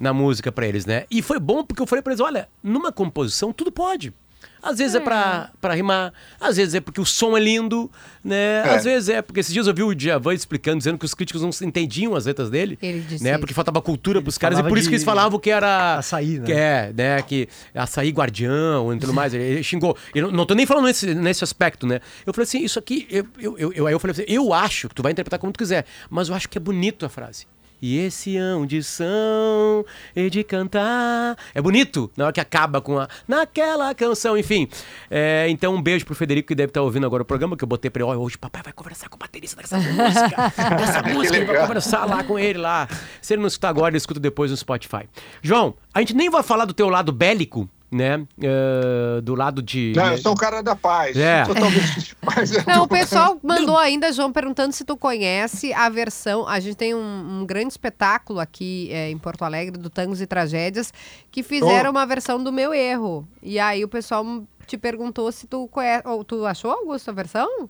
na música pra eles, né? E foi bom porque eu falei pra eles, olha, numa composição tudo pode. Às vezes é, pra, pra rimar, às vezes é porque o som é lindo, né? É. Às vezes é porque esses dias eu vi o Djavan explicando, dizendo que os críticos não entendiam as letras dele. Ele disse né? isso. Porque faltava cultura pros caras e por isso que eles falavam que era... açaí, né? Que é, né? Que açaí guardião e tudo mais. Ele, ele xingou. Eu não tô nem falando nesse, nesse aspecto, né? Eu falei assim, isso aqui... Eu, eu, eu, eu- aí eu falei assim, eu acho que tu vai interpretar como tu quiser, mas eu acho que é bonito a frase. E esse hão de são e de cantar. É bonito na hora que acaba com a. Naquela canção, enfim. É, então, um beijo pro Federico que deve estar ouvindo agora o programa, que eu botei pra ele. Ó, hoje papai vai conversar com o baterista dessa música. dessa música, ele vai conversar lá com ele lá. Se ele não escutar agora, ele escuta depois no Spotify. João, a gente nem vai falar do teu lado bélico, né? É, do lado de. Não, eu sou um cara da paz. É. Totalmente paz. Não, o pessoal mandou ainda, João, perguntando se tu conhece a versão. A gente tem um, um grande espetáculo aqui é, em Porto Alegre, do Tangos e Tragédias, que fizeram uma versão do meu erro. E aí o pessoal te perguntou se tu conhece. Ou tu achou, Augusto, a versão?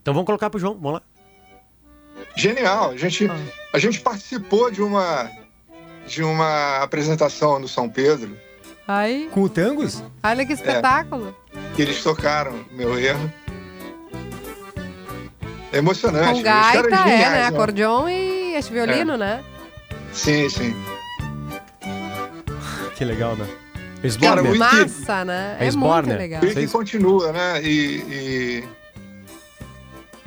Então vamos colocar pro João. Vamos lá. Genial. A gente, Ah. a gente participou de uma, de uma apresentação no São Pedro, Aí, Com o Tangos? olha que espetáculo. que eles tocaram meu erro. É emocionante. Com gaita, é, geniais, né? Acordeon e esse violino, É. né? Sim, sim. Que legal, né? Eles Cara, Massa, né? É É muito legal. E que continua, né? E,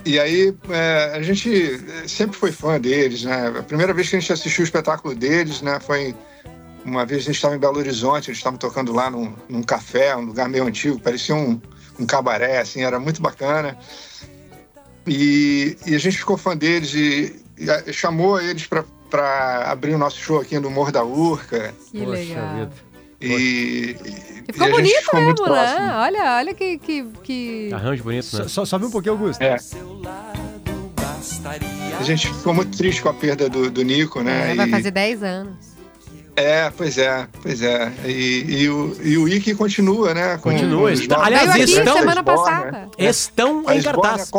e, e aí é, a gente é, sempre foi fã deles, né? A primeira vez que a gente assistiu o espetáculo deles, né? Foi uma vez a gente estava em Belo Horizonte, eles estavam tocando lá num, num café, um lugar meio antigo, parecia um, um cabaré, assim, era muito bacana. E, e a gente ficou fã deles e, e a- chamou eles para abrir o nosso show aqui no Morro da Urca. Que Poxa legal. vida. E, e- ficou e a gente bonito mesmo, próximo. né? Olha, olha que. que, que... Arranjo bonito, né? Só, sobe um pouquinho, Augusto. É. Seu lado bastaria. A gente ficou muito triste com a perda do, do Nico, né? É, vai E- fazer 10 anos. É, pois é, pois é. E, e o, e o Ike continua, né? com- Continua, está- aliás, Veio aqui estão- semana passada. Estão A em cartaz.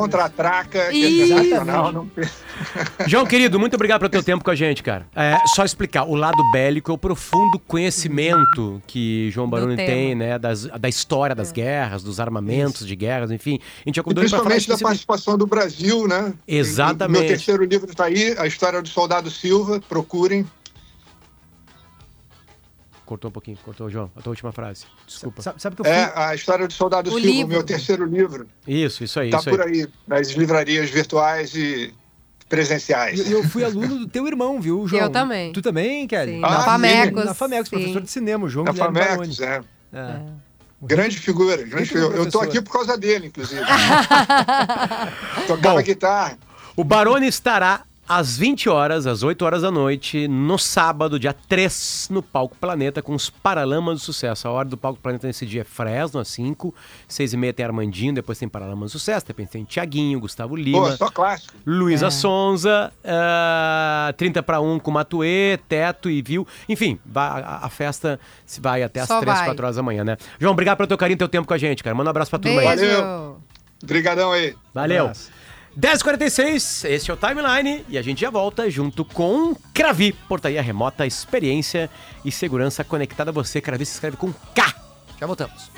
Isso. é sensacional. Não... João, querido, muito obrigado pelo teu tempo com a gente, cara. É, só explicar, o lado bélico é o profundo conhecimento que João Baroni tem, né? Das, da história das guerras, dos armamentos de guerras, enfim. A gente E falar principalmente da especificamente. participação do Brasil, né? Exatamente. Meu terceiro livro está aí, A História do Soldado Silva, procurem. Cortou um pouquinho, cortou, João. A tua última frase. Desculpa. Sabe, sabe que eu fui... É A História do Soldado O Silva, livro. meu terceiro livro. Isso, isso aí, Está isso por aí. aí, nas livrarias virtuais e presenciais. Eu, eu fui aluno do teu irmão, viu, João? Eu também. Tu também, Kelly? Sim, Ah, na sim. Famecos. Na Famecos, sim. professor de cinema, João Da Guilherme Famecos, Baroni. é. É. Grande figura. Grande figura. Eu tô aqui por causa dele, inclusive. Tocava Bom. guitarra. O Barone estará às 20 horas, às 8 horas da noite, no sábado, dia 3, no Palco Planeta, com os Paralamas do Sucesso. A hora do Palco Planeta nesse dia é Fresno, às 5, 6 e meia tem Armandinho, depois tem Paralamas do Sucesso, depois tem Tiaguinho, Gustavo Pô, Lima, só clássico. Luísa É. Sonza, ah, 30 para 1 com Matuê, Teto e Viu. Enfim, vai- a, a festa se vai até às Só 3, vai. 4 horas da manhã, né? João, obrigado pelo teu carinho e teu tempo com a gente, cara. Manda um abraço pra turma aí. Valeu. Obrigadão aí. Valeu. Abraço. 10h46, esse é o Timeline e a gente já volta junto com Cravi, portaria remota, experiência e segurança conectada a você. Cravi se escreve com K. Já voltamos.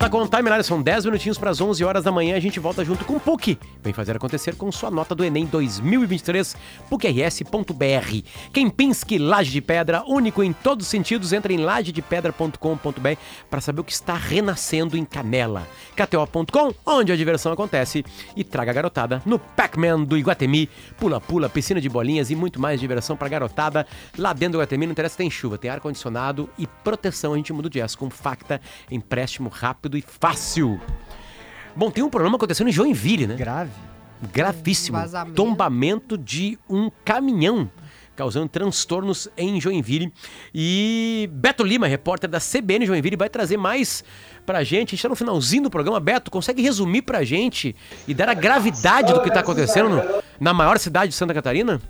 Volta com o Timeline, são 10 minutinhos para as 11 horas da manhã. A gente volta junto com o PUC. Vem fazer acontecer com sua nota do Enem 2023, PUCRS.br. Kempinski Laje de Pedra, único em todos os sentidos. Entra em lajedepedra.com.br para saber o que está renascendo em Canela. KTO.com, onde a diversão acontece. E traga a garotada no Pac-Man do Iguatemi. Pula-pula, piscina de bolinhas e muito mais diversão para garotada. Lá dentro do Iguatemi não interessa tem chuva, tem ar-condicionado e proteção. A gente muda o jazz com Facta, empréstimo rápido e fácil. Bom, tem um problema acontecendo em Joinville, né? Grave. Gravíssimo. Vazamento. Tombamento de um caminhão, causando transtornos em Joinville. E Beto Lima, repórter da CBN Joinville, vai trazer mais pra gente. A gente tá no finalzinho do programa. Beto, consegue resumir pra gente e dar a gravidade do que tá acontecendo no- na maior cidade de Santa Catarina?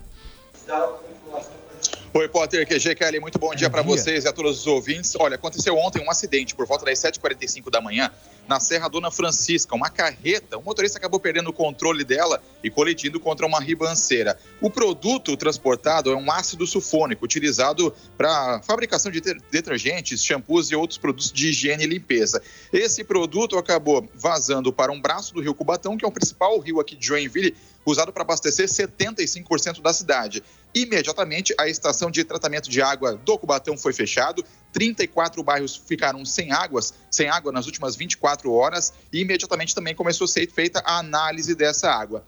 Oi, Potter, QG Kelly, muito bom dia para vocês e a todos os ouvintes. Olha, aconteceu ontem um acidente por volta das 7h45 da manhã na Serra Dona Francisca. Uma carreta, o motorista acabou perdendo o controle dela e colidindo contra uma ribanceira. O produto transportado é um ácido sulfônico utilizado para fabricação de ter- detergentes, shampoos e outros produtos de higiene e limpeza. Esse produto acabou vazando para um braço do rio Cubatão, que é o principal rio aqui de Joinville, usado para abastecer 75% da cidade. Imediatamente, a estação de tratamento de água do Cubatão foi fechado. 34 bairros ficaram sem águas, sem água nas últimas 24 horas e imediatamente também começou a ser feita a análise dessa água.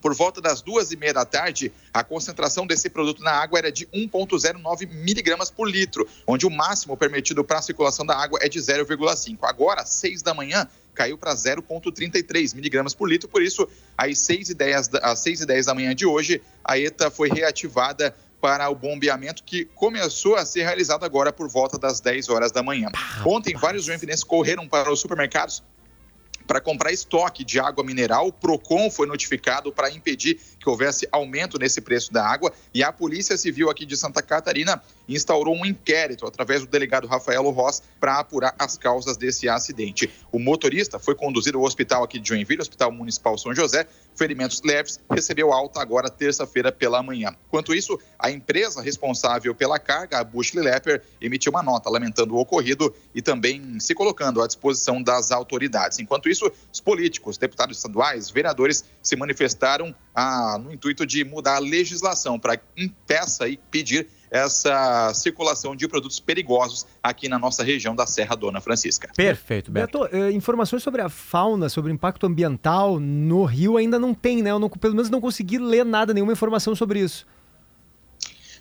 Por volta das duas e meia da tarde, a concentração desse produto na água era de 1,09 miligramas por litro, onde o máximo permitido para a circulação da água é de 0,5. Agora, às seis da manhã, caiu para 0,33 miligramas por litro, por isso, às 6 e 10 da, às 6 10 da manhã de hoje, a ETA foi reativada para o bombeamento que começou a ser realizado agora por volta das 10 horas da manhã. Ontem, vários joinvilenses correram para os supermercados para comprar estoque de água mineral. O Procon foi notificado para impedir que houvesse aumento nesse preço da água e a Polícia Civil aqui de Santa Catarina instaurou um inquérito através do delegado Rafaelo Ross para apurar as causas desse acidente. O motorista foi conduzido ao hospital aqui de Joinville, Hospital Municipal São José, ferimentos leves, recebeu alta agora terça-feira pela manhã. Enquanto isso, a empresa responsável pela carga, a Bushli Lepper, emitiu uma nota lamentando o ocorrido e também se colocando à disposição das autoridades. Enquanto isso, os políticos, deputados estaduais, vereadores se manifestaram ah, no intuito de mudar a legislação para impeça e pedir essa circulação de produtos perigosos aqui na nossa região da Serra Dona Francisca. Perfeito, Beto. Beto, eh, informações sobre a fauna, sobre o impacto ambiental no rio ainda não tem, né? Eu não, pelo menos não consegui ler nada, nenhuma informação sobre isso.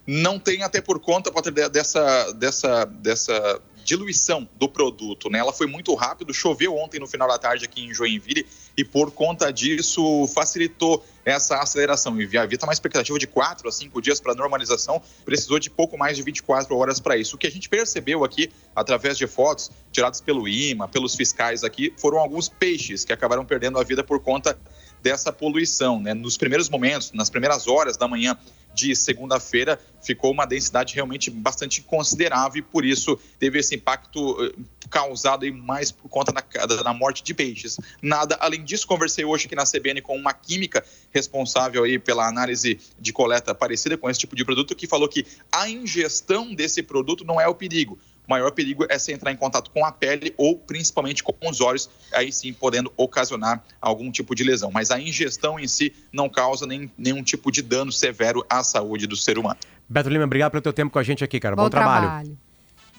não tem até por conta Potter, dessa, dessa, dessa diluição do produto, né? Ela foi muito rápido, choveu ontem no final da tarde aqui em Joinville e por conta disso facilitou essa aceleração. E havia uma expectativa de 4 a 5 dias para normalização, precisou de pouco mais de 24 horas para isso. O que a gente percebeu aqui, através de fotos tiradas pelo IMA, pelos fiscais aqui, foram alguns peixes que acabaram perdendo a vida por conta dessa poluição, né? Nos primeiros momentos, nas primeiras horas da manhã de segunda-feira, ficou uma densidade realmente bastante considerável e por isso teve esse impacto eh, causado mais por conta da, da morte de peixes. Nada além disso, conversei hoje aqui na CBN com uma química responsável aí pela análise de coleta parecida com esse tipo de produto que falou que a ingestão desse produto não é o perigo. O maior perigo é se entrar em contato com a pele ou principalmente com os olhos, aí sim podendo ocasionar algum tipo de lesão. Mas a ingestão em si não causa nem, nenhum tipo de dano severo à saúde do ser humano. Beto Lima, obrigado pelo teu tempo com a gente aqui, cara. Bom, trabalho.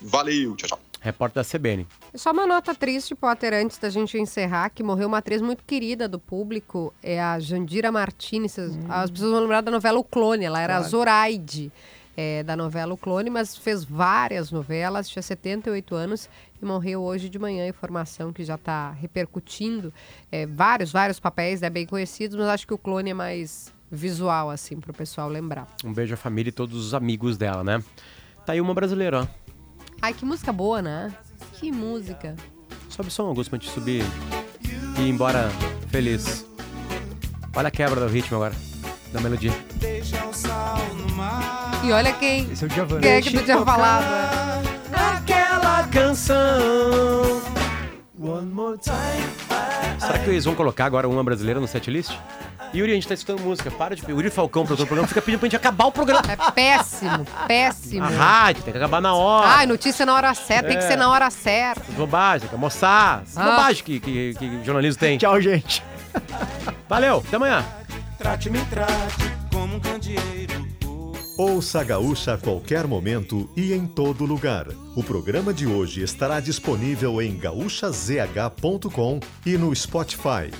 Valeu, tchau, tchau. Repórter da CBN. Só uma nota triste, Potter, antes da gente encerrar, que morreu uma atriz muito querida do público, é a Jandira Martins. As pessoas vão lembrar da novela O Clone, ela era a Zoraide é, da novela O Clone, mas fez várias novelas, tinha 78 anos e morreu hoje de manhã. Informação que já está repercutindo. É, vários, vários papéis né, bem conhecidos, mas acho que o Clone é mais visual, assim, pro pessoal lembrar. Um beijo à família e todos os amigos dela, né? Tá aí uma brasileira, ó. Ai, que música boa, né? Que música. Sobe o som, Augusto, pra gente subir e ir embora feliz. Olha a quebra do ritmo agora, da melodia. E olha quem, Esse é o Djavan. quem é que tu tinha falado. Aquela canção. One more time. Será que eles vão colocar agora uma brasileira no setlist? Yuri, a gente tá escutando música. Para de. Yuri Falcão, produtor do programa, fica pedindo pra gente acabar o programa. É péssimo, péssimo. A rádio, tem que acabar na hora. Ai, notícia na hora certa, tem que É. ser na hora certa. Bobagem, tem que almoçar. Essas Ah. Bobagem que, que, que jornalismo tem. Tchau, gente. Valeu, até amanhã. Trate-me, trate como um candeeiro. Ouça a Gaúcha a qualquer momento e em todo lugar. O programa de hoje estará disponível em gaúchazh.com e no Spotify.